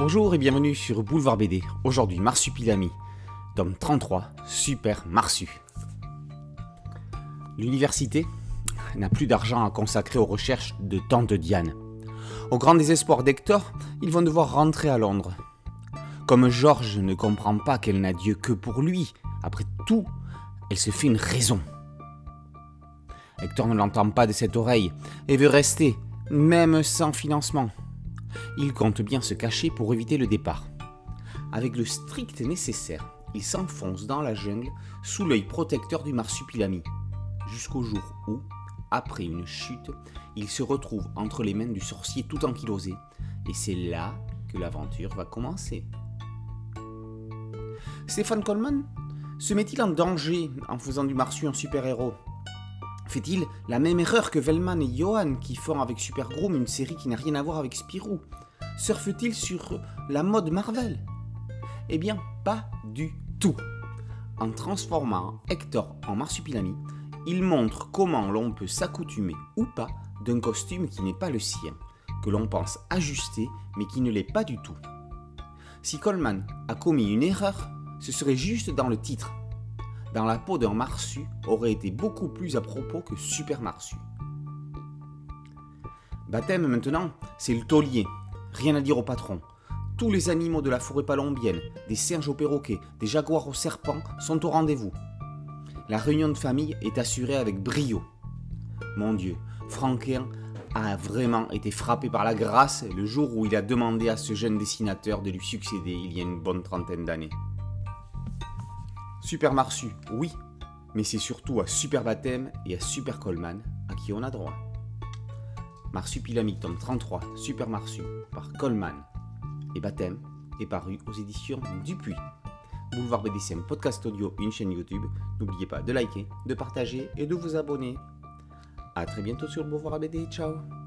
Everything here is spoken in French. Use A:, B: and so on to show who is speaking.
A: Bonjour et bienvenue sur Boulevard BD. Aujourd'hui, Marsupilami, tome 33, Super Marsu. L'université n'a plus d'argent à consacrer aux recherches de tante Diane. Au grand désespoir d'Hector, ils vont devoir rentrer à Londres. Comme Georges ne comprend pas qu'elle n'a Dieu que pour lui, après tout, elle se fait une raison. Hector ne l'entend pas de cette oreille et veut rester, même sans financement. Il compte bien se cacher pour éviter le départ. Avec le strict nécessaire, il s'enfonce dans la jungle sous l'œil protecteur du marsupilami, jusqu'au jour où, après une chute, il se retrouve entre les mains du sorcier tout ankylosé, et c'est là que l'aventure va commencer. Stéphane Coleman se met-il en danger en faisant du Marsu un super-héros? Fait-il la même erreur que Velman et Johan qui font avec Super Groom une série qui n'a rien à voir avec Spirou? Surfe-t-il sur la mode Marvel? Eh bien, pas du tout. En transformant Hector en marsupilami, il montre comment l'on peut s'accoutumer ou pas d'un costume qui n'est pas le sien, que l'on pense ajusté mais qui ne l'est pas du tout. Si Coleman a commis une erreur, ce serait juste dans le titre. Dans la peau d'un marsu aurait été beaucoup plus à propos que super marsu. Baptême maintenant, c'est le taulier. Rien à dire au patron. Tous les animaux de la forêt palombienne, des singes au perroquet, des jaguars au serpent, sont au rendez-vous. La réunion de famille est assurée avec brio. Mon Dieu, Franquin a vraiment été frappé par la grâce le jour où il a demandé à ce jeune dessinateur de lui succéder il y a une bonne trentaine d'années. Super Marsu, oui, mais c'est surtout à Super Baptême et à Super Coleman à qui on a droit. Marsupilami tome 33, Super Marsu, par Coleman et Baptême, est paru aux éditions Dupuis. Boulevard BDCM podcast audio, une chaîne YouTube. N'oubliez pas de liker, de partager et de vous abonner. A très bientôt sur le Boulevard BD. Ciao